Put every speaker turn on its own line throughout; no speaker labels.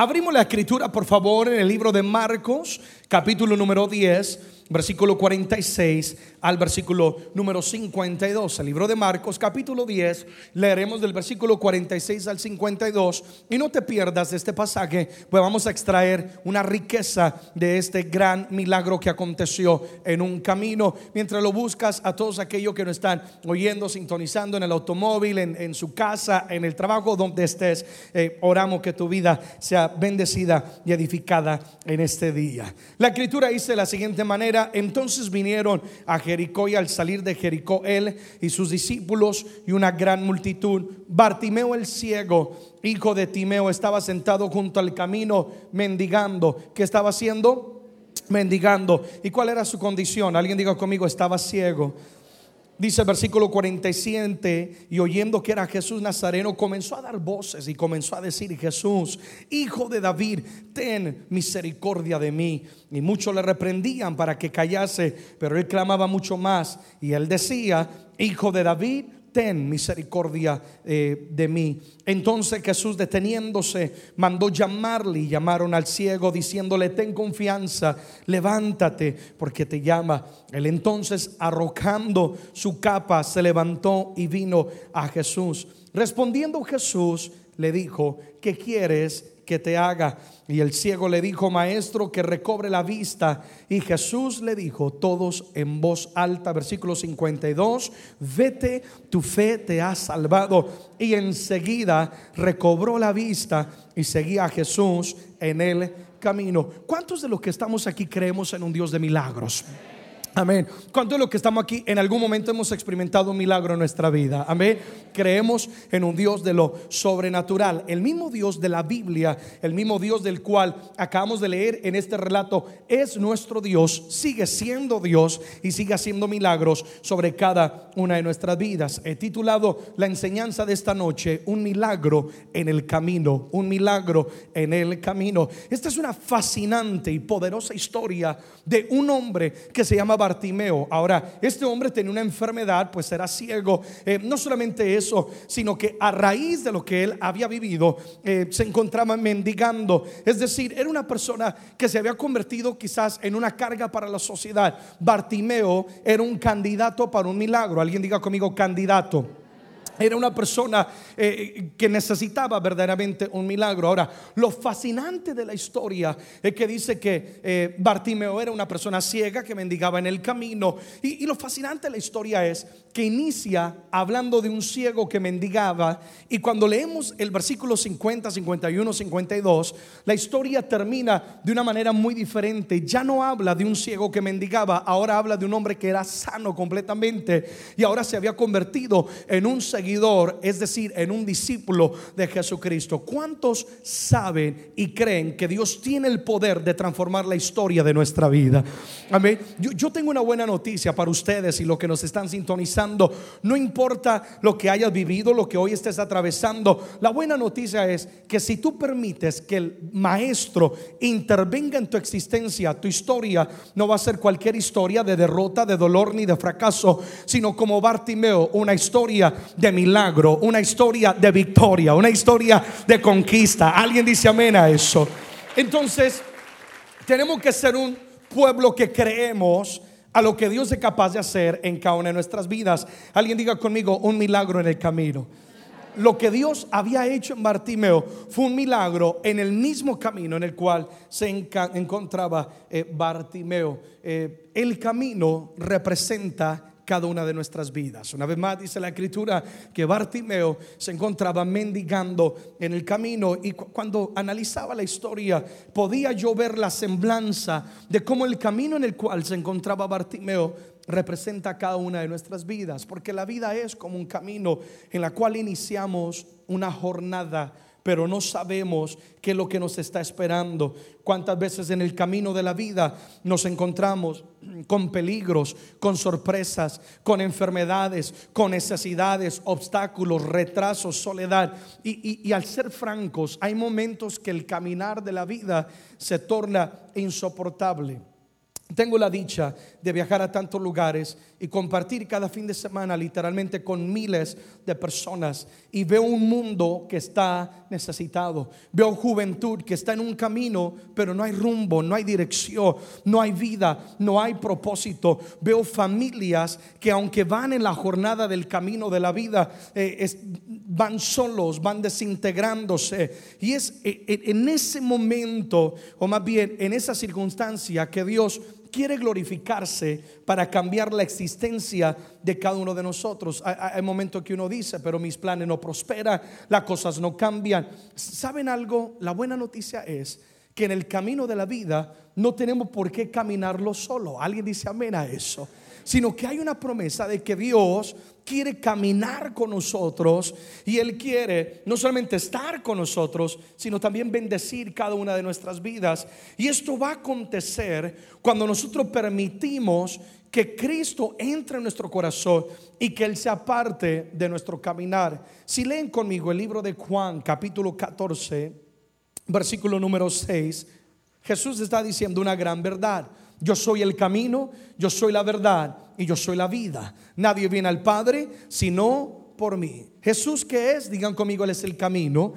Abrimos la escritura, por favor, en el libro de Marcos, capítulo número 10 versículo 46 al versículo número 52. El libro de Marcos, capítulo 10, leeremos del versículo 46 al 52. Y no te pierdas de este pasaje, pues vamos a extraer una riqueza de este gran milagro que aconteció en un camino. Mientras lo buscas a todos aquellos que nos están oyendo, sintonizando en el automóvil, en, su casa, en el trabajo, donde estés, eh, oramos que tu vida sea bendecida y edificada en este día. La escritura dice de la siguiente manera entonces vinieron a Jericó y al salir de Jericó él y sus discípulos y una gran multitud, Bartimeo el ciego, hijo de Timeo, estaba sentado junto al camino mendigando. ¿Qué estaba haciendo? Mendigando. ¿Y cuál era su condición? Alguien diga conmigo, estaba ciego. Dice el versículo 47, y oyendo que era Jesús Nazareno, comenzó a dar voces y comenzó a decir, Jesús, hijo de David, ten misericordia de mí. Y muchos le reprendían para que callase, pero él clamaba mucho más. Y él decía, hijo de David, ten misericordia eh, de mí. Entonces Jesús deteniéndose mandó llamarle y llamaron al ciego diciéndole, ten confianza, levántate porque te llama. Él entonces arrojando su capa se levantó y vino a Jesús. Respondiendo Jesús le dijo, ¿qué quieres que te haga? Y el ciego le dijo, maestro, que recobre la vista. Y Jesús le dijo, todos en voz alta, versículo 52, vete, tu fe te ha salvado. Y enseguida recobró la vista y seguía a Jesús en el camino. ¿Cuántos de los que estamos aquí creemos en un Dios de milagros? Amén. ¿Cuántos de los que estamos aquí en algún momento hemos experimentado un milagro en nuestra vida? Amén. Creemos en un Dios de lo sobrenatural. El mismo Dios de la Biblia, el mismo Dios del cual acabamos de leer en este relato, es nuestro Dios, sigue siendo Dios y sigue haciendo milagros sobre cada una de nuestras vidas. He titulado la enseñanza de esta noche, Un milagro en el camino, un milagro en el camino. Esta es una fascinante y poderosa historia de un hombre que se llama Bartimeo. Ahora, este hombre tenía una enfermedad, pues era ciego. Eh, no solamente eso, sino que a raíz de lo que él había vivido, eh, se encontraba mendigando. Es decir, era una persona que se había convertido quizás en una carga para la sociedad. Bartimeo era un candidato para un milagro. Alguien diga conmigo, candidato. Era una persona eh, que necesitaba verdaderamente un milagro. Ahora, lo fascinante de la historia es que dice que eh, Bartimeo era una persona ciega que mendigaba en el camino. Y, y, lo fascinante de la historia es que inicia hablando de un ciego que mendigaba. Y cuando leemos el versículo 50, 51, 52, la historia termina de una manera muy diferente. Ya no habla de un ciego que mendigaba, ahora habla de un hombre que era sano completamente y ahora se había convertido en un seguidor es decir, en un discípulo de Jesucristo. ¿Cuántos saben y creen que Dios tiene el poder de transformar la historia de nuestra vida? Amén. Yo, tengo una buena noticia para ustedes y los que nos están sintonizando. No importa lo que hayas vivido, lo que hoy estés atravesando. La buena noticia es que si tú permites que el maestro intervenga en tu existencia, tu historia no va a ser cualquier historia de derrota, de dolor ni de fracaso, sino como Bartimeo, una historia de milagro, una historia de victoria, una historia de conquista. Alguien dice amén a eso. Entonces, tenemos que ser un pueblo que creemos a lo que Dios es capaz de hacer en cada una de nuestras vidas. Alguien diga conmigo un milagro en el camino. Lo que Dios había hecho en Bartimeo fue un milagro en el mismo camino en el cual se encontraba eh, Bartimeo. Eh, el camino representa cada una de nuestras vidas. Una vez más dice la escritura que Bartimeo se encontraba mendigando en el camino y cuando analizaba la historia podía yo ver la semblanza de cómo el camino en el cual se encontraba Bartimeo representa cada una de nuestras vidas, porque la vida es como un camino en la cual iniciamos una jornada pero no sabemos qué es lo que nos está esperando. Cuántas veces en el camino de la vida nos encontramos con peligros, con sorpresas, con enfermedades, con necesidades, obstáculos, retrasos, soledad. Y, al ser francos, hay momentos que el caminar de la vida se torna insoportable. Tengo la dicha de viajar a tantos lugares y compartir cada fin de semana literalmente con miles de personas y veo un mundo que está necesitado. Veo juventud que está en un camino, pero no hay rumbo, no hay dirección, no hay vida, no hay propósito. Veo familias que aunque van en la jornada del camino de la vida, eh, van solos, van desintegrándose. Y es eh, en ese momento, o más bien en esa circunstancia, que Dios quiere glorificarse para cambiar la existencia de cada uno de nosotros. Hay, momentos que uno dice, pero mis planes no prosperan, las cosas no cambian. ¿Saben algo? La buena noticia es que en el camino de la vida no tenemos por qué caminarlo solo. Alguien dice amén a eso sino que hay una promesa de que Dios quiere caminar con nosotros y Él quiere no solamente estar con nosotros, sino también bendecir cada una de nuestras vidas. Y esto va a acontecer cuando nosotros permitimos que Cristo entre en nuestro corazón y que Él sea parte de nuestro caminar. Si leen conmigo el libro de Juan, capítulo 14, versículo número 6, Jesús está diciendo una gran verdad. Yo soy el camino, yo soy la verdad y yo soy la vida. Nadie viene al Padre sino por mí. Jesús que es, digan conmigo, Él es el camino.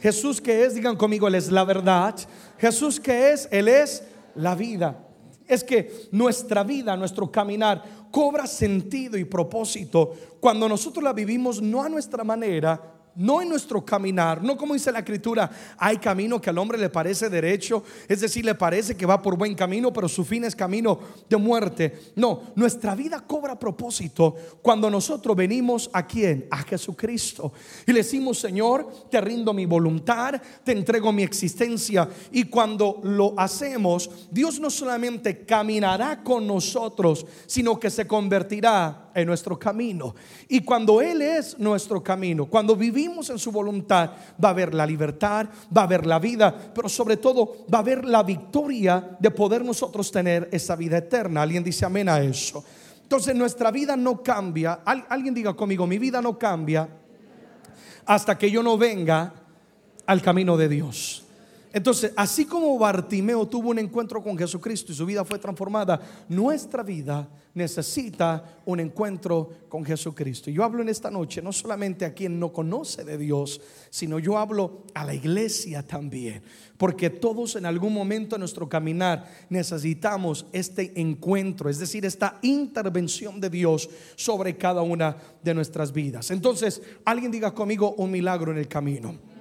Jesús que es, digan conmigo, Él es la verdad. Jesús que es, Él es la vida. Es que nuestra vida, nuestro caminar cobra sentido y propósito cuando nosotros la vivimos no a nuestra manera, no en nuestro caminar, no como dice la escritura, hay camino que al hombre le parece derecho, es decir, le parece que va por buen camino, pero su fin es camino de muerte. No, nuestra vida cobra propósito cuando nosotros venimos a quién? A Jesucristo. Y le decimos, Señor, te rindo mi voluntad, te entrego mi existencia. Y cuando lo hacemos, Dios no solamente caminará con nosotros, sino que se convertirá en nuestro camino. Y cuando Él es nuestro camino, cuando vivimos en su voluntad, va a haber la libertad, va a haber la vida, pero sobre todo va a haber la victoria de poder nosotros tener esa vida eterna. Alguien dice amén a eso. Entonces nuestra vida no cambia. alguien diga conmigo, mi vida no cambia hasta que yo no venga al camino de Dios. Entonces, así como Bartimeo tuvo un encuentro con Jesucristo y su vida fue transformada, nuestra vida necesita un encuentro con Jesucristo. Yo hablo en esta noche no solamente a quien no conoce de Dios, sino yo hablo a la iglesia también. Porque todos en algún momento de nuestro caminar necesitamos este encuentro, es decir, esta intervención de Dios sobre cada una de nuestras vidas. Entonces, alguien diga conmigo un milagro en el camino.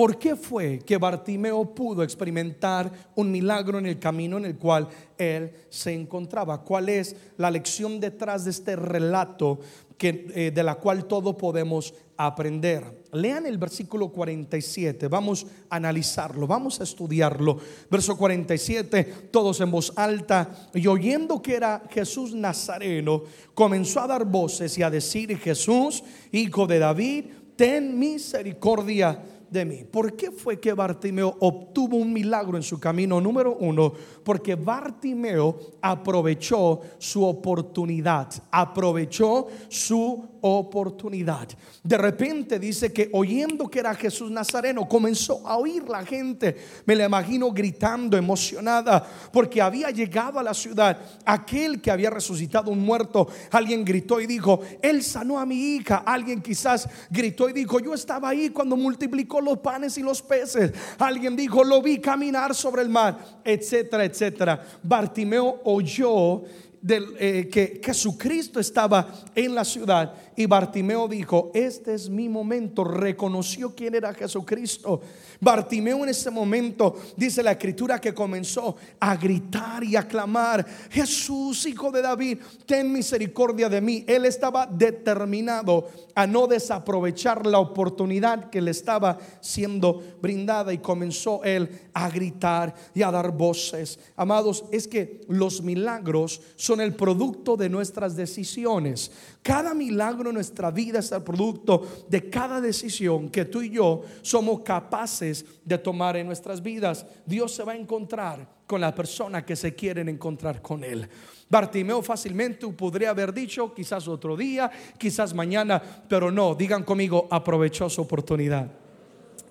¿Por qué fue que Bartimeo pudo experimentar un milagro en el camino en el cual él se encontraba? ¿Cuál es la lección detrás de este relato que, eh, de la cual todos podemos aprender? Lean el versículo 47, vamos a analizarlo, vamos a estudiarlo. Verso 47, todos en voz alta, y oyendo que era Jesús Nazareno, comenzó a dar voces y a decir, Jesús, hijo de David, ten misericordia de mí. ¿Por qué fue que Bartimeo obtuvo un milagro en su camino? Número uno, porque Bartimeo aprovechó su oportunidad, aprovechó su oportunidad. De repente dice que oyendo que era Jesús Nazareno, comenzó a oír la gente. Me la imagino gritando, emocionada, porque había llegado a la ciudad aquel que había resucitado un muerto. Alguien gritó y dijo, Él sanó a mi hija. Alguien quizás gritó y dijo, yo estaba ahí cuando multiplicó los panes y los peces. Alguien dijo, lo vi caminar sobre el mar, etcétera, etcétera. Bartimeo oyó eh, que Jesucristo estaba en la ciudad y Bartimeo dijo, este es mi momento, reconoció quién era Jesucristo. Bartimeo en ese momento, dice la escritura, que comenzó a gritar y a clamar, Jesús, hijo de David, ten misericordia de mí. Él estaba determinado a no desaprovechar la oportunidad que le estaba siendo brindada y comenzó él a gritar y a dar voces. Amados, es que los milagros son el producto de nuestras decisiones. Cada milagro en nuestra vida es el producto de cada decisión que tú y yo somos capaces de tomar en nuestras vidas. Dios se va a encontrar con la persona que se quieren encontrar con Él. Bartimeo fácilmente podría haber dicho, quizás otro día, quizás mañana, pero no, digan conmigo, aprovechó su oportunidad.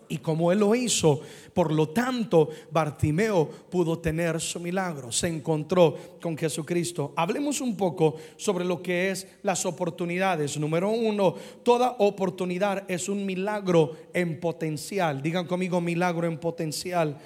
Y como él lo hizo, por lo tanto, Bartimeo pudo tener su milagro, se encontró con Jesucristo. Hablemos un poco sobre lo que es las oportunidades. Número uno, toda oportunidad es un milagro en potencial. Digan conmigo, milagro en potencial.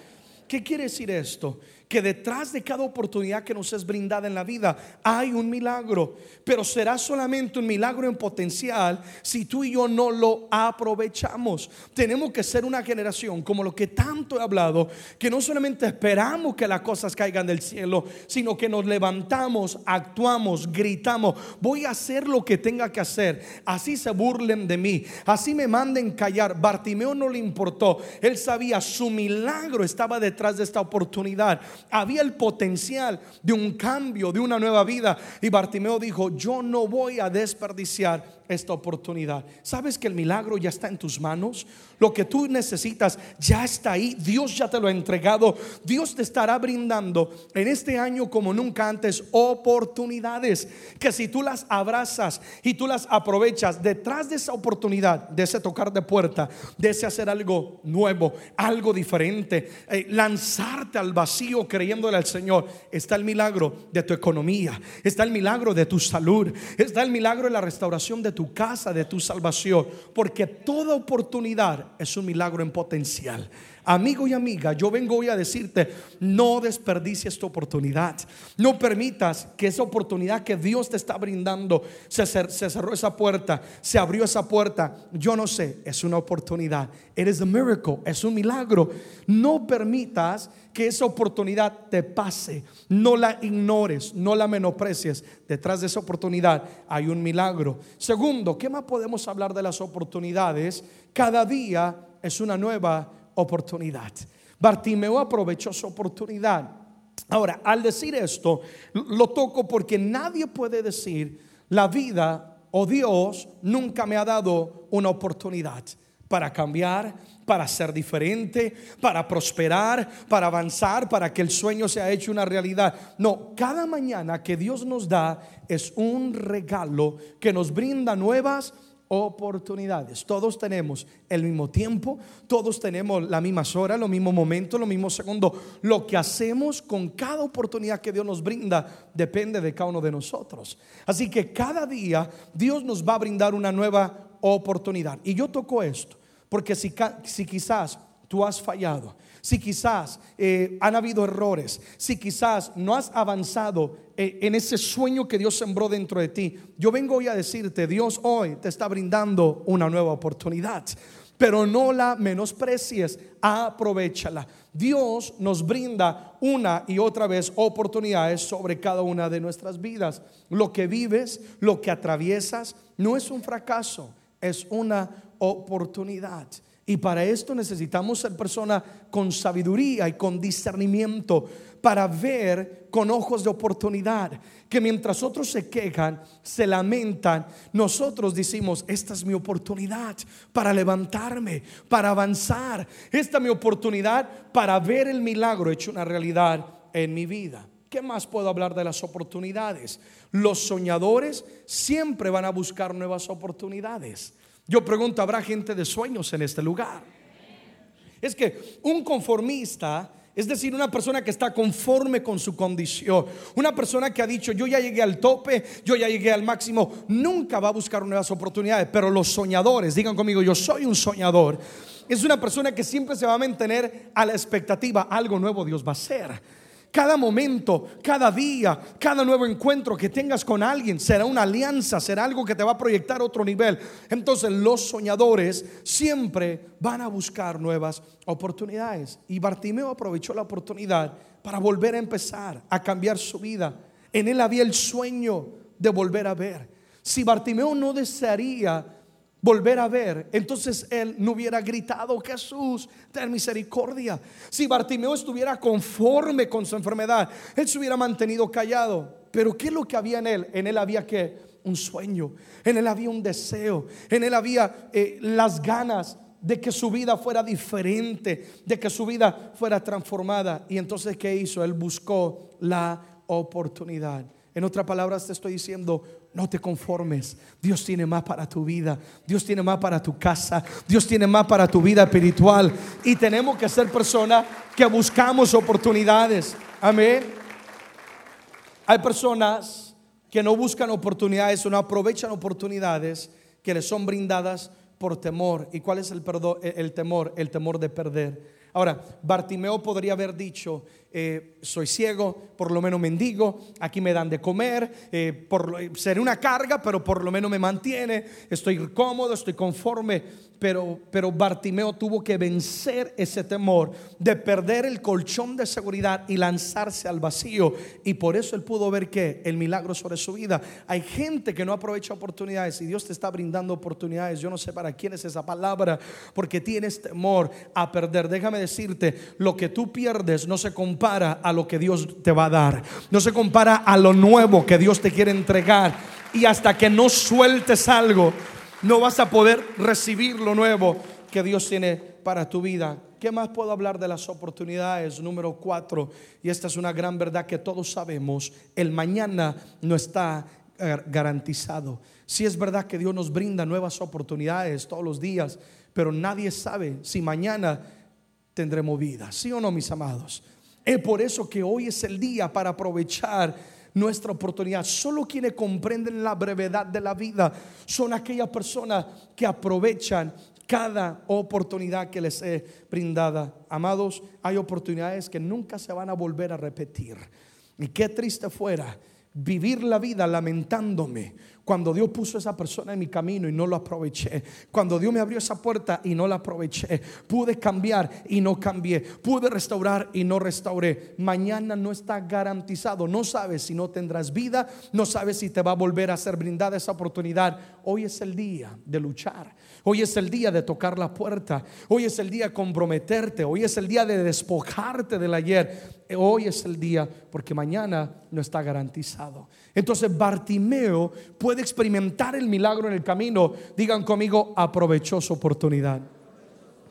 ¿Qué quiere decir esto? que detrás de cada oportunidad que nos es brindada en la vida hay un milagro, pero será solamente un milagro en potencial si tú y yo no lo aprovechamos. Tenemos que ser una generación como lo que tanto he hablado, que no solamente esperamos que las cosas caigan del cielo, sino que nos levantamos, actuamos, gritamos, voy a hacer lo que tenga que hacer, así se burlen de mí, así me manden callar. Bartimeo no le importó, él sabía su milagro estaba detrás de esta oportunidad había el potencial de un cambio, de una nueva vida. Y Bartimeo dijo, yo no voy a desperdiciar esta oportunidad. ¿Sabes que el milagro ya está en tus manos? Lo que tú necesitas ya está ahí. Dios ya te lo ha entregado. Dios te estará brindando en este año como nunca antes oportunidades que si tú las abrazas y tú las aprovechas detrás de esa oportunidad, de ese tocar de puerta, de ese hacer algo nuevo, algo diferente, eh, lanzarte al vacío creyéndole al Señor, está el milagro de tu economía, está el milagro de tu salud, está el milagro de la restauración de tu casa, de tu salvación, porque toda oportunidad es un milagro en potencial. Amigo y amiga, yo vengo hoy a decirte, no desperdicies esta oportunidad. No permitas que esa oportunidad que Dios te está brindando, se, se, cerró esa puerta, se abrió esa puerta. Yo no sé, es una oportunidad. It is a miracle, es un milagro. No permitas que esa oportunidad te pase. No la ignores, no la menosprecies. Detrás de esa oportunidad hay un milagro. Segundo, ¿qué más podemos hablar de las oportunidades? Cada día es una nueva oportunidad. Bartimeo aprovechó su oportunidad. Ahora, al decir esto, lo toco porque nadie puede decir la vida o Dios nunca me ha dado una oportunidad para cambiar, para ser diferente, para prosperar, para avanzar, para que el sueño sea hecho una realidad. No, cada mañana que Dios nos da es un regalo que nos brinda nuevas oportunidades. Todos tenemos el mismo tiempo, todos tenemos las mismas horas, los mismos momentos, los mismos segundos. Lo que hacemos con cada oportunidad que Dios nos brinda depende de cada uno de nosotros. Así que cada día Dios nos va a brindar una nueva oportunidad. Y yo toco esto porque si, si quizás tú has fallado, si quizás eh, han habido errores, si quizás no has avanzado eh, en ese sueño que Dios sembró dentro de ti, yo vengo hoy a decirte, Dios hoy te está brindando una nueva oportunidad. Pero no la menosprecies, aprovechala. Dios nos brinda una y otra vez oportunidades sobre cada una de nuestras vidas. Lo que vives, lo que atraviesas, no es un fracaso, es una oportunidad. Y para esto necesitamos ser personas con sabiduría y con discernimiento para ver con ojos de oportunidad. Que mientras otros se quejan, se lamentan, nosotros decimos, esta es mi oportunidad para levantarme, para avanzar. Esta es mi oportunidad para ver el milagro hecho una realidad en mi vida. ¿Qué más puedo hablar de las oportunidades? Los soñadores siempre van a buscar nuevas oportunidades. Yo pregunto, ¿habrá gente de sueños en este lugar? Es que un conformista, es decir, una persona que está conforme con su condición, una persona que ha dicho, yo ya llegué al tope, yo ya llegué al máximo, nunca va a buscar nuevas oportunidades, pero los soñadores, digan conmigo, yo soy un soñador, es una persona que siempre se va a mantener a la expectativa, algo nuevo Dios va a hacer. Cada momento, cada día, cada nuevo encuentro que tengas con alguien será una alianza, será algo que te va a proyectar a otro nivel. Entonces los soñadores siempre van a buscar nuevas oportunidades. Y Bartimeo aprovechó la oportunidad para volver a empezar, a cambiar su vida. En él había el sueño de volver a ver. Si Bartimeo no desearía volver a ver, entonces él no hubiera gritado, Jesús, ten misericordia. Si Bartimeo estuviera conforme con su enfermedad, él se hubiera mantenido callado. Pero ¿qué es lo que había en él? En él había que un sueño, en él había un deseo, en él había eh, las ganas de que su vida fuera diferente, de que su vida fuera transformada. Y entonces, ¿qué hizo? Él buscó la oportunidad. En otras palabras, te estoy diciendo, no te conformes. Dios tiene más para tu vida. Dios tiene más para tu casa. Dios tiene más para tu vida espiritual. Y tenemos que ser personas que buscamos oportunidades. Amén. Hay personas que no buscan oportunidades o no aprovechan oportunidades que les son brindadas por temor. ¿Y cuál es el, el temor? El temor de perder. Ahora, Bartimeo podría haber dicho, eh, soy ciego, por lo menos mendigo, aquí me dan de comer, eh, por, seré una carga, pero por lo menos me mantiene, estoy cómodo, estoy conforme. Pero, pero Bartimeo tuvo que vencer ese temor de perder el colchón de seguridad y lanzarse al vacío. Y por eso él pudo ver que el milagro sobre su vida. Hay gente que no aprovecha oportunidades y Dios te está brindando oportunidades. Yo no sé para quién es esa palabra, porque tienes temor a perder. Déjame decirte, lo que tú pierdes no se a lo que Dios te va a dar. No se compara a lo nuevo que Dios te quiere entregar. Y hasta que no sueltes algo, no vas a poder recibir lo nuevo que Dios tiene para tu vida. ¿Qué más puedo hablar de las oportunidades? Número cuatro, y esta es una gran verdad que todos sabemos, el mañana no está garantizado. Si es verdad que Dios nos brinda nuevas oportunidades todos los días, pero nadie sabe si mañana tendremos vida. ¿Sí o no, mis amados? Es por eso que hoy es el día para aprovechar nuestra oportunidad. Solo quienes comprenden la brevedad de la vida son aquellas personas que aprovechan cada oportunidad que les es brindada. Amados, hay oportunidades que nunca se van a volver a repetir. Y qué triste fuera vivir la vida lamentándome cuando Dios puso esa persona en mi camino y no lo aproveché. Cuando Dios me abrió esa puerta y no la aproveché. Pude cambiar y no cambié. Pude restaurar y no restauré. Mañana no está garantizado. No sabes si no tendrás vida. No sabes si te va a volver a ser brindada esa oportunidad. Hoy es el día de luchar. Hoy es el día de tocar la puerta. Hoy es el día de comprometerte. Hoy es el día de despojarte del ayer. Hoy es el día porque mañana no está garantizado. Entonces Bartimeo puede experimentar el milagro en el camino. Digan conmigo, aprovechó su oportunidad.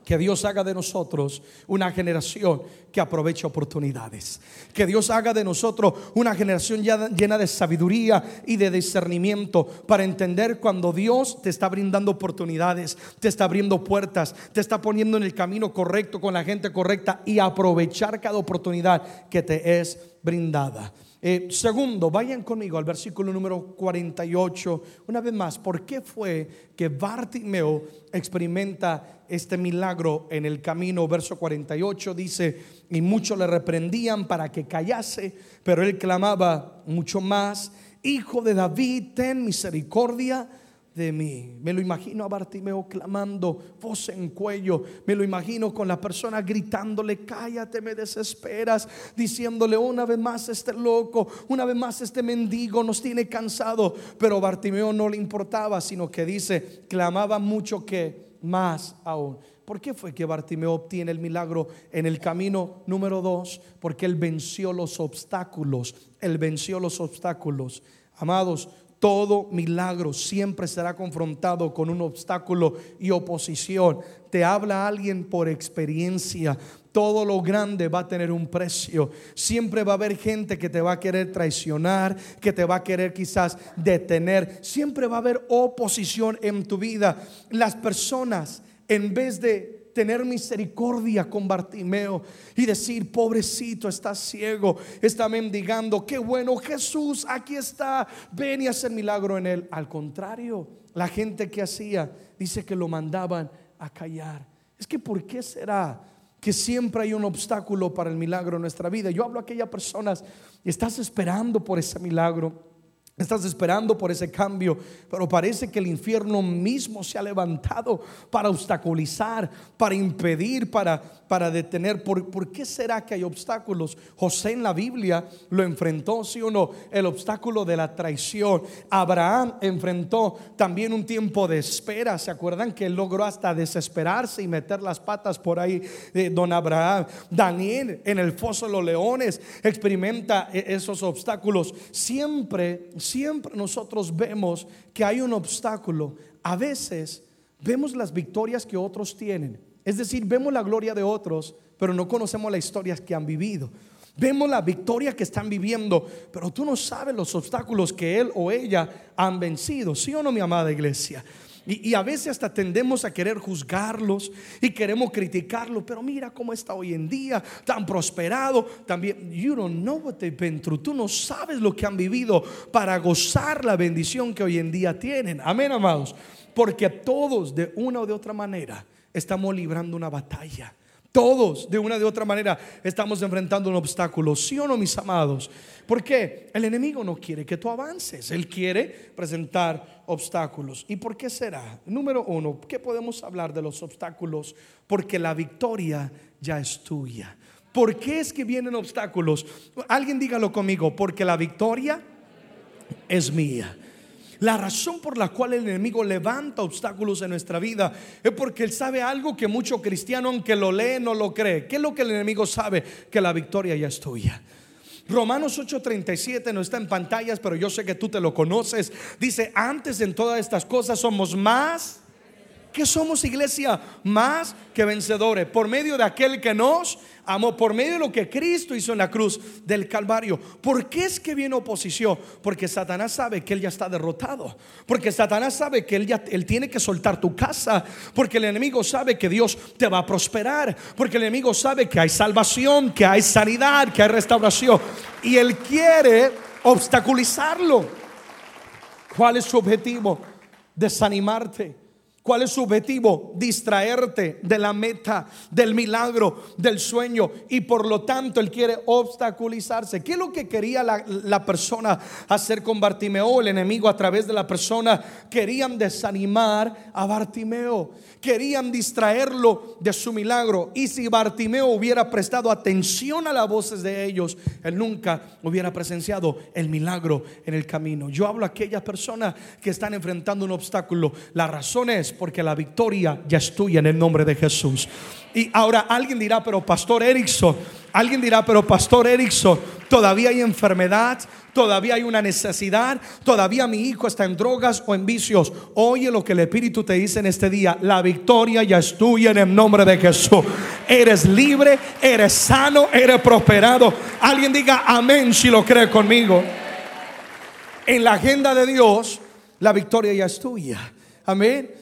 Que Dios haga de nosotros una generación que aproveche oportunidades. Que Dios haga de nosotros una generación llena de sabiduría y de discernimiento para entender cuando Dios te está brindando oportunidades, te está abriendo puertas, te está poniendo en el camino correcto con la gente correcta y aprovechar cada oportunidad que te es brindada. Eh, segundo, vayan conmigo al versículo número 48. Una vez más, ¿por qué fue que Bartimeo experimenta este milagro en el camino? Verso 48 dice, y muchos le reprendían para que callase, pero él clamaba mucho más, Hijo de David, ten misericordia de mí. Me lo imagino a Bartimeo clamando, voz en cuello. Me lo imagino con la persona gritándole, cállate, me desesperas, diciéndole una vez más este loco, una vez más este mendigo nos tiene cansado. Pero Bartimeo no le importaba, sino que dice, clamaba mucho que más aún. ¿Por qué fue que Bartimeo obtiene el milagro en el camino número dos? Porque él venció los obstáculos. Él venció los obstáculos. Amados, todo milagro siempre será confrontado con un obstáculo y oposición. Te habla alguien por experiencia. Todo lo grande va a tener un precio. Siempre va a haber gente que te va a querer traicionar, que te va a querer quizás detener. Siempre va a haber oposición en tu vida. Las personas, en vez de tener misericordia con Bartimeo y decir, pobrecito, está ciego, está mendigando, qué bueno, Jesús, aquí está, ven y hacer milagro en él. Al contrario, la gente que hacía, dice que lo mandaban a callar. Es que, ¿por qué será? que siempre hay un obstáculo para el milagro en nuestra vida. Yo hablo a aquellas personas estás esperando por ese milagro. Estás esperando por ese cambio, pero parece que el infierno mismo se ha levantado para obstaculizar, para impedir, para, para detener. ¿Por, ¿Por, qué será que hay obstáculos? José en la Biblia lo enfrentó, sí o no, el obstáculo de la traición. Abraham enfrentó también un tiempo de espera. ¿Se acuerdan que él logró hasta desesperarse y meter las patas por ahí de don Abraham? Daniel en el foso de los leones experimenta e, esos obstáculos. Siempre siempre nosotros vemos que hay un obstáculo. A veces vemos las victorias que otros tienen. Es decir, vemos la gloria de otros, pero no conocemos las historias que han vivido. Vemos la victoria que están viviendo, pero tú no sabes los obstáculos que él o ella han vencido. ¿Sí o no, mi amada iglesia? Y, a veces hasta tendemos a querer juzgarlos y queremos criticarlos, pero mira cómo está hoy en día, tan prosperado. También, you don't know what they've been through. Tú no sabes lo que han vivido para gozar la bendición que hoy en día tienen. Amén, amados. Porque todos, de una o de otra manera, estamos librando una batalla. Todos, de una de otra manera, estamos enfrentando un obstáculo, ¿sí o no, mis amados? Porque el enemigo no quiere que tú avances, él quiere presentar obstáculos. ¿Y por qué será? Número uno, ¿qué podemos hablar de los obstáculos? Porque la victoria ya es tuya. ¿Por qué es que vienen obstáculos? Alguien dígalo conmigo, porque la victoria es mía. La razón por la cual el enemigo levanta obstáculos en nuestra vida es porque él sabe algo que mucho cristiano, aunque lo lee, no lo cree. ¿Qué es lo que el enemigo sabe? Que la victoria ya es tuya. Romanos 8:37 no está en pantallas, pero yo sé que tú te lo conoces. Dice, antes en todas estas cosas somos más que somos iglesia más que vencedores por medio de aquel que nos amó, por medio de lo que Cristo hizo en la cruz del Calvario. ¿Por qué es que viene oposición? Porque Satanás sabe que él ya está derrotado, porque Satanás sabe que él ya él tiene que soltar tu casa, porque el enemigo sabe que Dios te va a prosperar, porque el enemigo sabe que hay salvación, que hay sanidad, que hay restauración y él quiere obstaculizarlo. ¿Cuál es su objetivo? Desanimarte ¿Cuál es su objetivo? Distraerte de la meta, del milagro, del sueño. Y por lo tanto Él quiere obstaculizarse. ¿Qué es lo que quería la, persona hacer con Bartimeo? El enemigo a través de la persona querían desanimar a Bartimeo. Querían distraerlo de su milagro. Y si Bartimeo hubiera prestado atención a las voces de ellos, Él nunca hubiera presenciado el milagro en el camino. Yo hablo a aquellas personas que están enfrentando un obstáculo. La razón es porque la victoria ya es tuya en el nombre de Jesús. Y ahora alguien dirá, pero Pastor Erickson, alguien dirá, pero Pastor Erickson, todavía hay enfermedad, todavía hay una necesidad, todavía mi hijo está en drogas o en vicios. Oye lo que el Espíritu te dice en este día, la victoria ya es tuya en el nombre de Jesús. Eres libre, eres sano, eres prosperado. Alguien diga amén si lo cree conmigo. En la agenda de Dios, la victoria ya es tuya. Amén.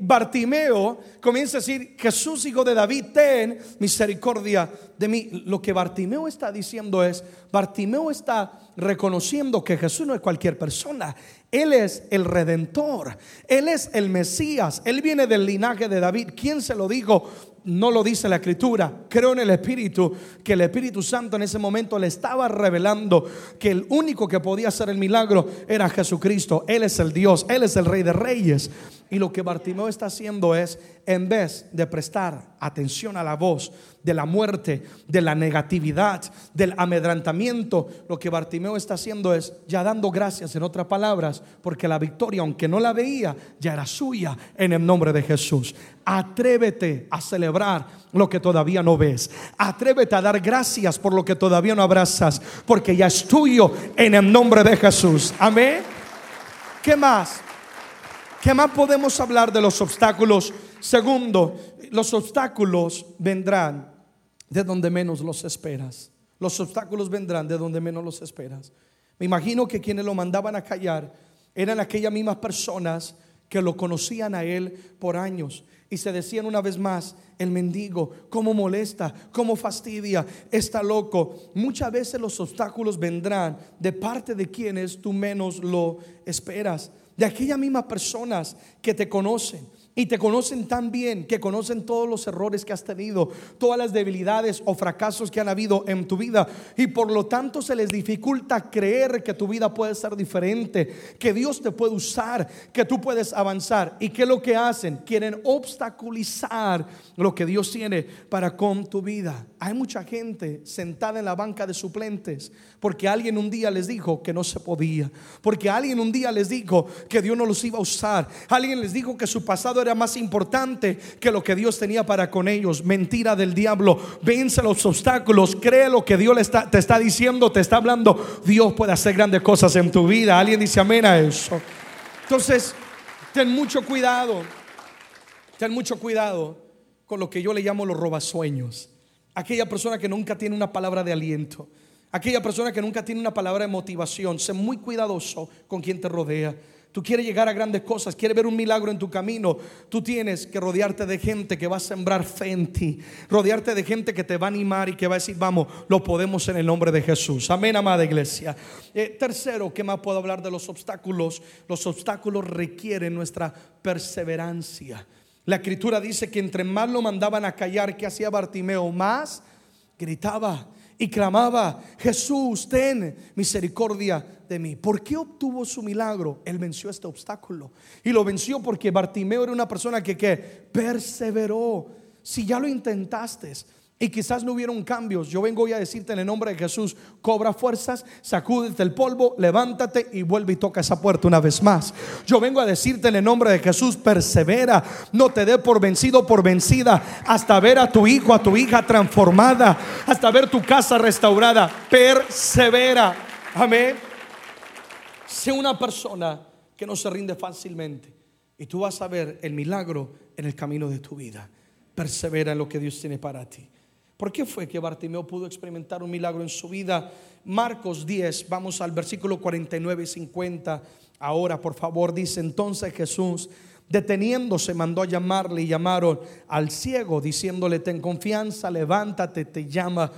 Bartimeo comienza a decir, Jesús hijo de David, ten misericordia de mí. Lo que Bartimeo está diciendo es, Bartimeo está reconociendo que Jesús no es cualquier persona, Él es el redentor, Él es el Mesías, Él viene del linaje de David. ¿Quién se lo dijo? No lo dice la escritura. Creo en el Espíritu, que el Espíritu Santo en ese momento le estaba revelando que el único que podía hacer el milagro era Jesucristo. Él es el Dios, Él es el Rey de Reyes. Y lo que Bartimeo está haciendo es, en vez de prestar atención a la voz de la muerte, de la negatividad, del amedrantamiento, lo que Bartimeo está haciendo es ya dando gracias, en otras palabras, porque la victoria, aunque no la veía, ya era suya en el nombre de Jesús. Atrévete a celebrar lo que todavía no ves. Atrévete a dar gracias por lo que todavía no abrazas, porque ya es tuyo en el nombre de Jesús. Amén. ¿Qué más? ¿Qué más podemos hablar de los obstáculos? Segundo, los obstáculos vendrán de donde menos los esperas. Los obstáculos vendrán de donde menos los esperas. Me imagino que quienes lo mandaban a callar eran aquellas mismas personas que lo conocían a él por años y se decían una vez más, el mendigo, cómo molesta, cómo fastidia, está loco. Muchas veces los obstáculos vendrán de parte de quienes tú menos lo esperas de aquellas mismas personas que te conocen, y te conocen tan bien que conocen todos los errores que has tenido, todas las debilidades o fracasos que han habido en tu vida. Y por lo tanto se les dificulta creer que tu vida puede ser diferente, que Dios te puede usar, que tú puedes avanzar. ¿Y qué es lo que hacen? Quieren obstaculizar lo que Dios tiene para con tu vida. Hay mucha gente sentada en la banca de suplentes porque alguien un día les dijo que no se podía, porque alguien un día les dijo que Dios no los iba a usar, alguien les dijo que su pasado era más importante que lo que Dios tenía para con ellos. Mentira del diablo. Vence los obstáculos. Cree lo que Dios te está diciendo, te está hablando. Dios puede hacer grandes cosas en tu vida. Alguien dice amén a eso. Entonces, ten mucho cuidado. Ten mucho cuidado con lo que yo le llamo los robasueños. aquella persona que nunca tiene una palabra de aliento, aquella persona que nunca tiene una palabra de motivación. Sé muy cuidadoso con quien te rodea. Tú quieres llegar a grandes cosas, quieres ver un milagro en tu camino. Tú tienes que rodearte de gente que va a sembrar fe en ti. Rodearte de gente que te va a animar y que va a decir, vamos, lo podemos en el nombre de Jesús. Amén, amada iglesia. Eh, tercero, ¿qué más puedo hablar de los obstáculos? Los obstáculos requieren nuestra perseverancia. La escritura dice que entre más lo mandaban a callar, que hacía Bartimeo? Más gritaba y clamaba, Jesús, ten misericordia de mí. ¿Por qué obtuvo su milagro? Él venció este obstáculo. Y lo venció porque Bartimeo era una persona que, perseveró. Si ya lo intentaste, y quizás no hubieron cambios. Yo vengo hoy a decirte en el nombre de Jesús, cobra fuerzas, sacúdete el polvo, levántate y vuelve y toca esa puerta una vez más. Yo vengo a decirte en el nombre de Jesús, persevera, no te dé por vencido, por vencida, hasta ver a tu hijo, a tu hija transformada, hasta ver tu casa restaurada. Persevera. Amén. Sé una persona que no se rinde fácilmente y tú vas a ver el milagro en el camino de tu vida. Persevera en lo que Dios tiene para ti. ¿Por qué fue que Bartimeo pudo experimentar un milagro en su vida? Marcos 10, vamos al versículo 49 y 50. Ahora, por favor, dice entonces Jesús, deteniéndose, mandó a llamarle y llamaron al ciego, diciéndole, ten confianza, levántate, te llama.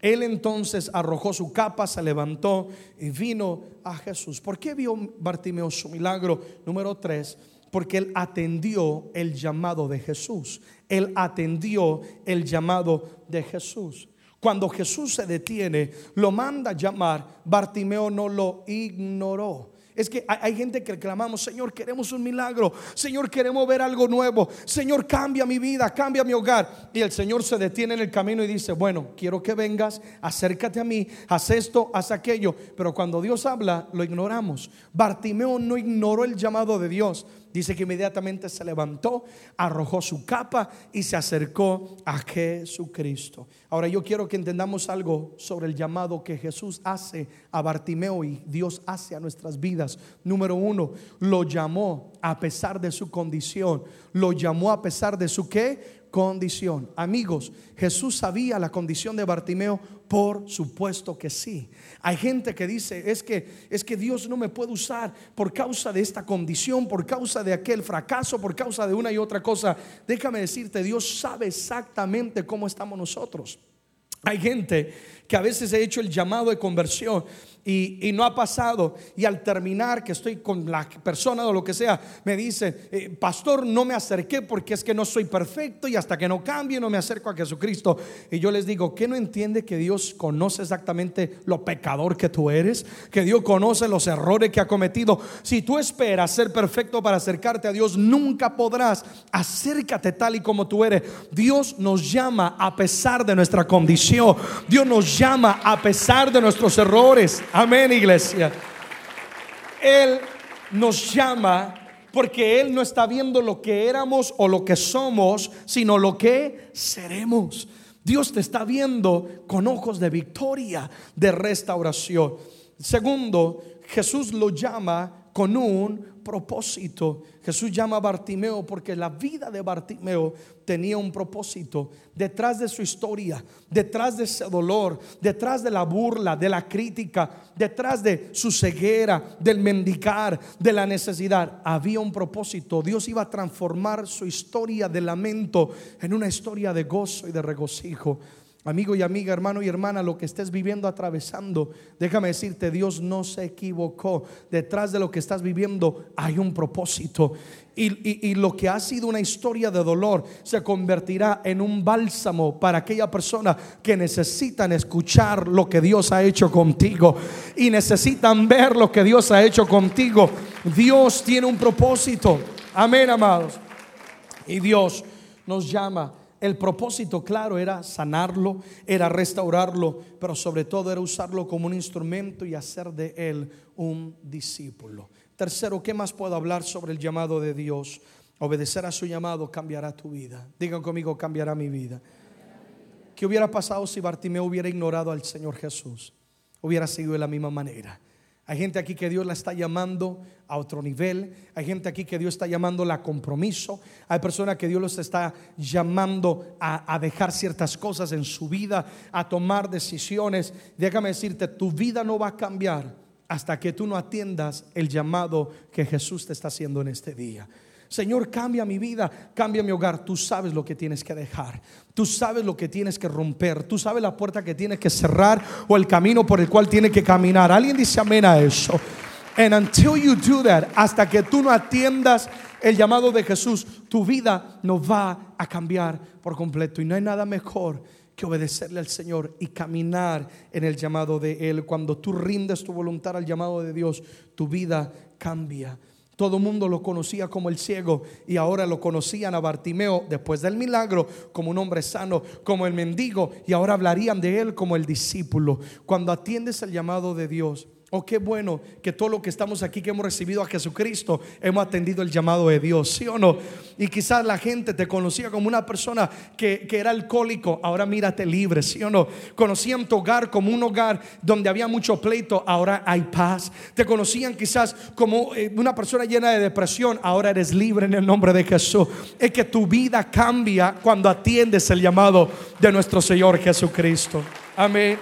Él entonces arrojó su capa, se levantó y vino a Jesús. ¿Por qué vio Bartimeo su milagro? Número 3 porque él atendió el llamado de Jesús. Él atendió el llamado de Jesús. Cuando Jesús se detiene, lo manda a llamar, Bartimeo no lo ignoró. Es que hay, gente que clamamos, Señor, queremos un milagro, Señor, queremos ver algo nuevo, Señor, cambia mi vida, cambia mi hogar. Y el Señor se detiene en el camino y dice, bueno, quiero que vengas, acércate a mí, haz esto, haz aquello. Pero cuando Dios habla, lo ignoramos. Bartimeo no ignoró el llamado de Dios. Dice que inmediatamente se levantó, arrojó su capa y se acercó a Jesucristo. Ahora yo quiero que entendamos algo sobre el llamado que Jesús hace a Bartimeo y Dios hace a nuestras vidas. Número uno, lo llamó a pesar de su condición. Lo llamó a pesar de su qué? condición. Amigos, Jesús sabía la condición de Bartimeo, por supuesto que sí. Hay gente que dice, es que es que Dios no me puede usar por causa de esta condición, por causa de aquel fracaso, por causa de una y otra cosa. Déjame decirte, Dios sabe exactamente cómo estamos nosotros. Hay gente que a veces he hecho el llamado de conversión y, no ha pasado. Y al terminar, que estoy con la persona o lo que sea, me dice, eh, pastor, no me acerqué porque es que no soy perfecto y hasta que no cambie no me acerco a Jesucristo. Y yo les digo, ¿qué no entiende que Dios conoce exactamente lo pecador que tú eres? Que Dios conoce los errores que ha cometido. Si tú esperas ser perfecto para acercarte a Dios, nunca podrás. Acércate tal y como tú eres. Dios nos llama a pesar de nuestra condición. Dios nos llama a pesar de nuestros errores. Amén, iglesia. Él nos llama porque Él no está viendo lo que éramos o lo que somos, sino lo que seremos. Dios te está viendo con ojos de victoria, de restauración. Segundo, Jesús lo llama con un propósito. Jesús llama a Bartimeo porque la vida de Bartimeo tenía un propósito. Detrás de su historia, detrás de ese dolor, detrás de la burla, de la crítica, detrás de su ceguera, del mendicar, de la necesidad, había un propósito. Dios iba a transformar su historia de lamento en una historia de gozo y de regocijo. Amigo y amiga, hermano y hermana, lo que estés viviendo, atravesando, déjame decirte, Dios no se equivocó. Detrás de lo que estás viviendo hay un propósito. Y, lo que ha sido una historia de dolor se convertirá en un bálsamo para aquella persona que necesitan escuchar lo que Dios ha hecho contigo y necesitan ver lo que Dios ha hecho contigo. Dios tiene un propósito. Amén, amados. Y Dios nos llama el propósito, claro, era sanarlo, era restaurarlo, pero sobre todo era usarlo como un instrumento y hacer de él un discípulo. Tercero, ¿qué más puedo hablar sobre el llamado de Dios? Obedecer a su llamado cambiará tu vida. Digan conmigo, cambiará mi vida. ¿Qué hubiera pasado si Bartimeo hubiera ignorado al Señor Jesús? Hubiera sido de la misma manera. Hay gente aquí que Dios la está llamando a otro nivel. Hay gente aquí que Dios está llamando a compromiso. Hay personas que Dios los está llamando a, a, dejar ciertas cosas en su vida, a tomar decisiones. Déjame decirte, tu vida no va a cambiar hasta que tú no atiendas el llamado que Jesús te está haciendo en este día. Señor, cambia mi vida, cambia mi hogar. Tú sabes lo que tienes que dejar. Tú sabes lo que tienes que romper. Tú sabes la puerta que tienes que cerrar o el camino por el cual tienes que caminar. Alguien dice amén a eso. And until you do that, hasta que tú no atiendas el llamado de Jesús, tu vida no va a cambiar por completo. Y no hay nada mejor que obedecerle al Señor y caminar en el llamado de Él. Cuando tú rindes tu voluntad al llamado de Dios, tu vida cambia. Todo el mundo lo conocía como el ciego y ahora lo conocían a Bartimeo después del milagro como un hombre sano, como el mendigo y ahora hablarían de él como el discípulo. Cuando atiendes el llamado de Dios, Oh, qué bueno que todo lo que estamos aquí, que hemos recibido a Jesucristo, hemos atendido el llamado de Dios, ¿sí o no? Y quizás la gente te conocía como una persona que, era alcohólico, ahora mírate libre, ¿sí o no? Conocían tu hogar como un hogar donde había mucho pleito, ahora hay paz. Te conocían quizás como eh, una persona llena de depresión, ahora eres libre en el nombre de Jesús. Es que tu vida cambia cuando atiendes el llamado de nuestro Señor Jesucristo. Amén.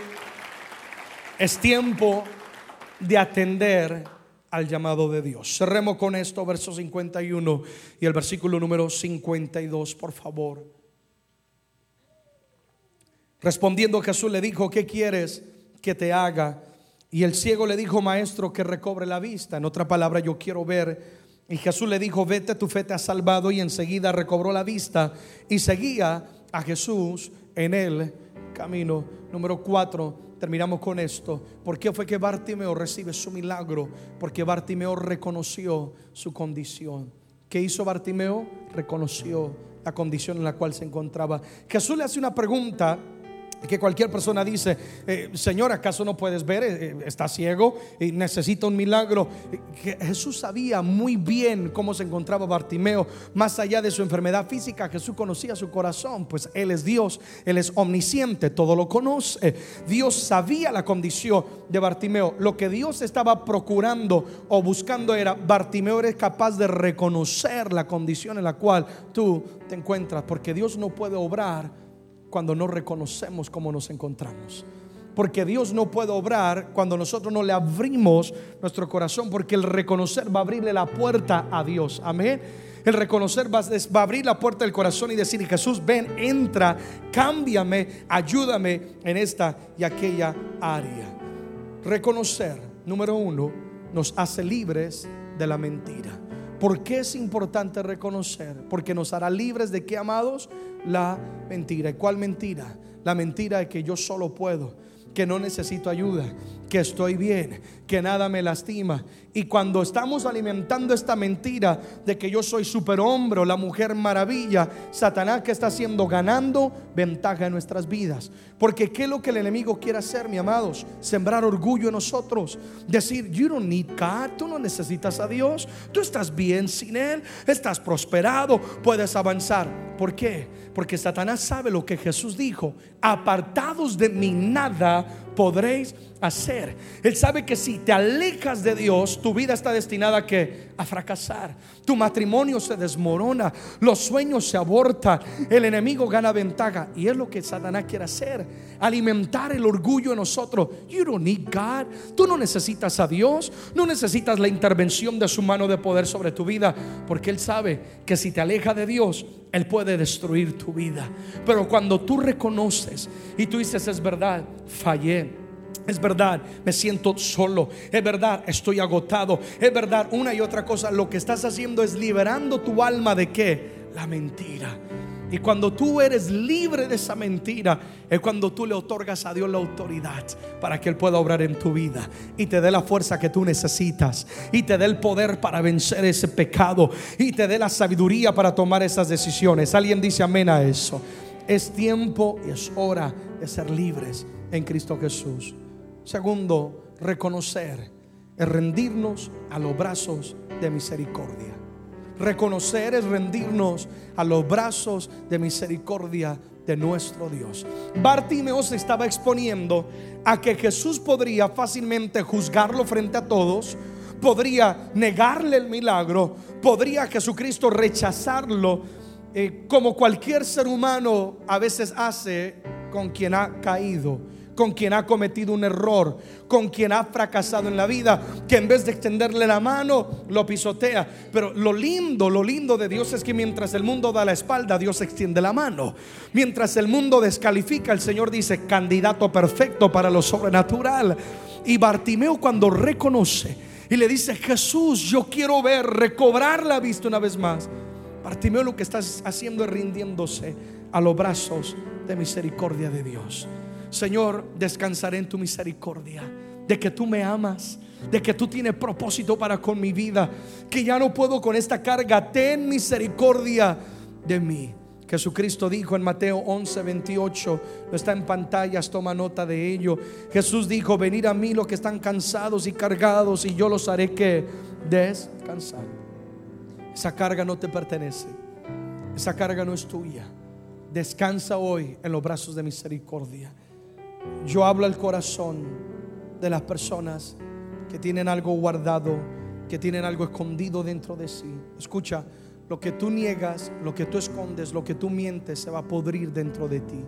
Es tiempo de atender al llamado de Dios. Cerremos con esto, verso 51 y el versículo número 52, por favor. Respondiendo Jesús le dijo, ¿qué quieres que te haga? Y el ciego le dijo, maestro, que recobre la vista. En otra palabra, yo quiero ver. Y Jesús le dijo, vete, tu fe te ha salvado. Y enseguida recobró la vista y seguía a Jesús en el camino. Número 4 terminamos con esto. ¿Por qué fue que Bartimeo recibe su milagro? Porque Bartimeo reconoció su condición. ¿Qué hizo Bartimeo? Reconoció la condición en la cual se encontraba. Jesús le hace una pregunta que cualquier persona dice, eh, Señor, ¿acaso no puedes ver? Eh, eh, está ciego y necesita un milagro. Jesús sabía muy bien cómo se encontraba Bartimeo. Más allá de su enfermedad física, Jesús conocía su corazón, pues Él es Dios, Él es omnisciente, todo lo conoce. Dios sabía la condición de Bartimeo. Lo que Dios estaba procurando o buscando era, Bartimeo eres capaz de reconocer la condición en la cual tú te encuentras, porque Dios no puede obrar cuando no reconocemos cómo nos encontramos. Porque Dios no puede obrar cuando nosotros no le abrimos nuestro corazón, porque el reconocer va a abrirle la puerta a Dios. Amén. El reconocer va, a abrir la puerta del corazón y decir, Jesús, ven, entra, cámbiame, ayúdame en esta y aquella área. Reconocer, número uno, nos hace libres de la mentira. ¿Por qué es importante reconocer? Porque nos hará libres de qué, amados? la mentira. ¿Y cuál mentira? La mentira de que yo solo puedo, que no necesito ayuda, que estoy bien, que nada me lastima. Y cuando estamos alimentando esta mentira de que yo soy superhombre o la mujer maravilla, Satanás que está haciendo ganando ventaja en nuestras vidas. Porque ¿qué es lo que el enemigo quiere hacer, mi amados? Sembrar orgullo en nosotros. Decir, you don't need God, tú no necesitas a Dios, tú estás bien sin Él, estás prosperado, puedes avanzar. ¿Por qué? Porque Satanás sabe lo que Jesús dijo, apartados de mí nada podréis hacer. Él sabe que si te alejas de Dios, tu vida está destinada a a fracasar. Tu matrimonio se desmorona, los sueños se abortan, el enemigo gana ventaja y es lo que Satanás quiere hacer, alimentar el orgullo en nosotros. You don't need God. Tú no necesitas a Dios, no necesitas la intervención de su mano de poder sobre tu vida, porque él sabe que si te aleja de Dios, él puede destruir tu vida. Pero cuando tú reconoces y tú dices, es verdad, fallé es verdad, me siento solo. Es verdad, estoy agotado. Es verdad, una y otra cosa. Lo que estás haciendo es liberando tu alma de qué? La mentira. Y cuando tú eres libre de esa mentira, es cuando tú le otorgas a Dios la autoridad para que Él pueda obrar en tu vida y te dé la fuerza que tú necesitas y te dé el poder para vencer ese pecado y te dé la sabiduría para tomar esas decisiones. Alguien dice amén a eso. Es tiempo y es hora de ser libres en Cristo Jesús. Segundo, reconocer es rendirnos a los brazos de misericordia. Reconocer es rendirnos a los brazos de misericordia de nuestro Dios. Bartimeo se estaba exponiendo a que Jesús podría fácilmente juzgarlo frente a todos, podría negarle el milagro, podría Jesucristo rechazarlo eh, como cualquier ser humano a veces hace con quien ha caído con quien ha cometido un error, con quien ha fracasado en la vida, que en vez de extenderle la mano, lo pisotea. Pero lo lindo, lo lindo de Dios es que mientras el mundo da la espalda, Dios extiende la mano. Mientras el mundo descalifica, el Señor dice, candidato perfecto para lo sobrenatural. Y Bartimeo cuando reconoce y le dice, Jesús, yo quiero ver, recobrar la vista una vez más. Bartimeo lo que está haciendo es rindiéndose a los brazos de misericordia de Dios. Señor, descansaré en tu misericordia, de que tú me amas, de que tú tienes propósito para con mi vida, que ya no puedo con esta carga, ten misericordia de mí. Jesucristo dijo en Mateo 11, 28, está en pantallas, toma nota de ello. Jesús dijo, venid a mí los que están cansados y cargados y yo los haré que descansar. Esa carga no te pertenece, esa carga no es tuya. Descansa hoy en los brazos de misericordia. Yo hablo al corazón de las personas que tienen algo guardado, que tienen algo escondido dentro de sí. Escucha, lo que tú niegas, lo que tú escondes, lo que tú mientes se va a podrir dentro de ti.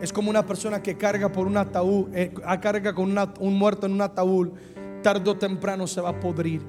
Es como una persona que carga por un eh, carga con un muerto en un ataúd, tarde o temprano se va a podrir.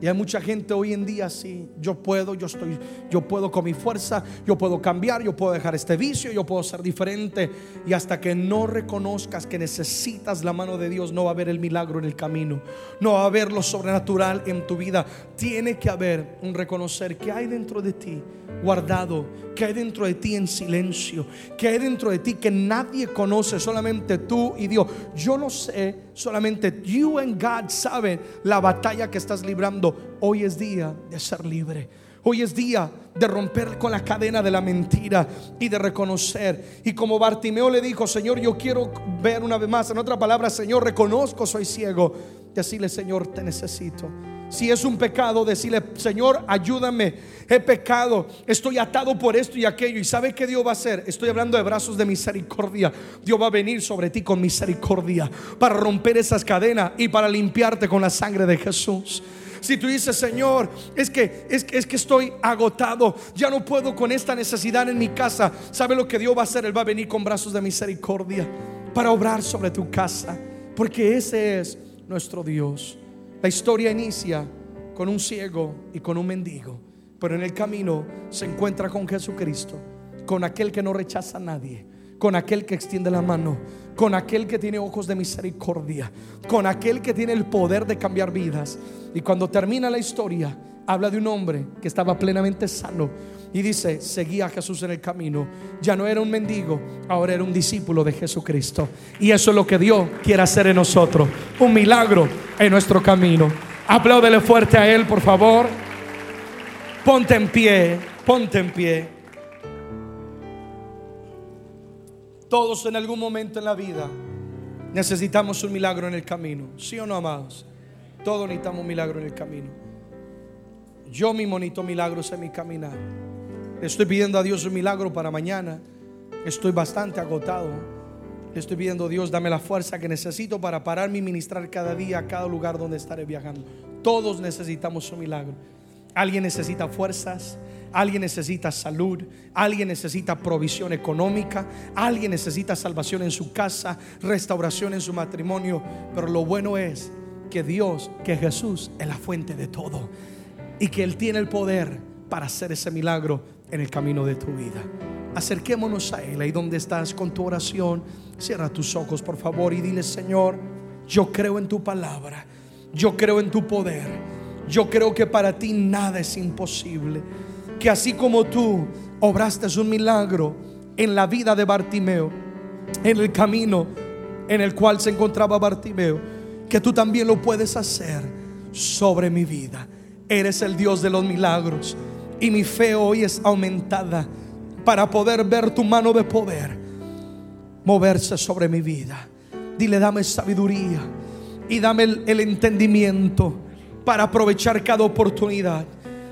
Y hay mucha gente hoy en día así, yo puedo, yo estoy, yo puedo con mi fuerza, yo puedo cambiar, yo puedo dejar este vicio, yo puedo ser diferente. Y hasta que no reconozcas que necesitas la mano de Dios, no va a haber el milagro en el camino, no va a haber lo sobrenatural en tu vida. Tiene que haber un reconocer que hay dentro de ti guardado, que hay dentro de ti en silencio, que hay dentro de ti que nadie conoce, solamente tú y Dios. Yo no sé, solamente you and God saben la batalla que estás librando. Hoy es día de ser libre. Hoy es día de romper con la cadena de la mentira y de reconocer. Y como Bartimeo le dijo, Señor, yo quiero ver una vez más. En otra palabra, Señor, reconozco, soy ciego. Decirle, Señor, te necesito. Si es un pecado, decirle, Señor, ayúdame. He pecado, estoy atado por esto y aquello. ¿Y sabe qué Dios va a hacer? Estoy hablando de brazos de misericordia. Dios va a venir sobre ti con misericordia para romper esas cadenas y para limpiarte con la sangre de Jesús. Si tú dices, Señor, es que, es, es que estoy agotado, ya no puedo con esta necesidad en mi casa, ¿sabe lo que Dios va a hacer? Él va a venir con brazos de misericordia para obrar sobre tu casa, porque ese es nuestro Dios. La historia inicia con un ciego y con un mendigo, pero en el camino se encuentra con Jesucristo, con aquel que no rechaza a nadie, con aquel que extiende la mano, con aquel que tiene ojos de misericordia, con aquel que tiene el poder de cambiar vidas. Y cuando termina la historia, habla de un hombre que estaba plenamente sano, y dice, seguía a Jesús en el camino. Ya no era un mendigo, ahora era un discípulo de Jesucristo. Y eso es lo que Dios quiere hacer en nosotros. Un milagro en nuestro camino. Apláudele fuerte a Él, por favor. Ponte en pie, ponte en pie. Todos en algún momento en la vida necesitamos un milagro en el camino. ¿Sí o no, amados? Todos necesitamos un milagro en el camino. Yo mismo necesito milagros en mi caminar. Estoy pidiendo a Dios un milagro para mañana. Estoy bastante agotado. estoy pidiendo a Dios, dame la fuerza que necesito para pararme y ministrar cada día a cada lugar donde estaré viajando. Todos necesitamos un milagro. Alguien necesita fuerzas, alguien necesita salud, alguien necesita provisión económica, alguien necesita salvación en su casa, restauración en su matrimonio. Pero lo bueno es que Dios, que Jesús es la fuente de todo y que Él tiene el poder para hacer ese milagro en el camino de tu vida. Acerquémonos a Él ahí donde estás con tu oración. Cierra tus ojos, por favor, y dile, Señor, yo creo en tu palabra. Yo creo en tu poder. Yo creo que para ti nada es imposible. Que así como tú obraste un milagro en la vida de Bartimeo, en el camino en el cual se encontraba Bartimeo, que tú también lo puedes hacer sobre mi vida. Eres el Dios de los milagros. Y mi fe hoy es aumentada para poder ver tu mano de poder moverse sobre mi vida. Dile, dame sabiduría y dame el, entendimiento para aprovechar cada oportunidad.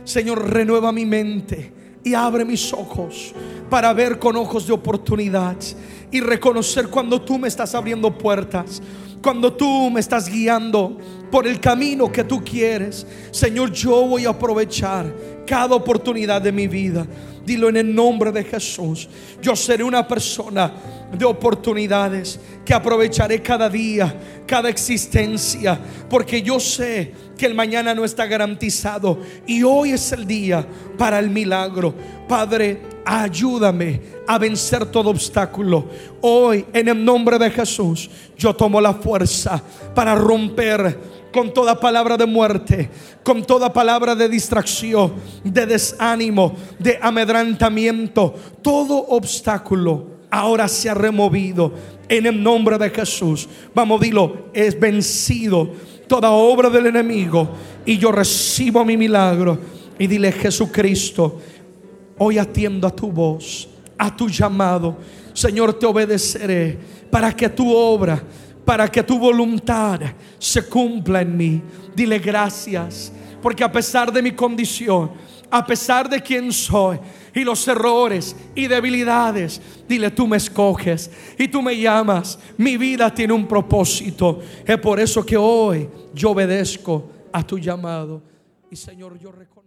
Señor, renueva mi mente y abre mis ojos para ver con ojos de oportunidad y reconocer cuando tú me estás abriendo puertas, cuando tú me estás guiando por el camino que tú quieres. Señor, yo voy a aprovechar cada oportunidad de mi vida. Dilo en el nombre de Jesús. Yo seré una persona de oportunidades que aprovecharé cada día, cada existencia, porque yo sé que el mañana no está garantizado y hoy es el día para el milagro. Padre, ayúdame a vencer todo obstáculo. Hoy, en el nombre de Jesús, yo tomo la fuerza para romper con toda palabra de muerte, con toda palabra de distracción, de desánimo, de amedrantamiento, todo obstáculo ahora se ha removido en el nombre de Jesús. Vamos, dilo, es vencido toda obra del enemigo y yo recibo mi milagro. Y dile, Jesucristo, hoy atiendo a tu voz, a tu llamado. Señor, te obedeceré para que tu obra, para que tu voluntad se cumpla en mí. Dile gracias, porque a pesar de mi condición, a pesar de quién soy, y los errores y debilidades. Dile, tú me escoges y tú me llamas. Mi vida tiene un propósito. Es por eso que hoy yo obedezco a tu llamado. Y Señor, yo reconozco.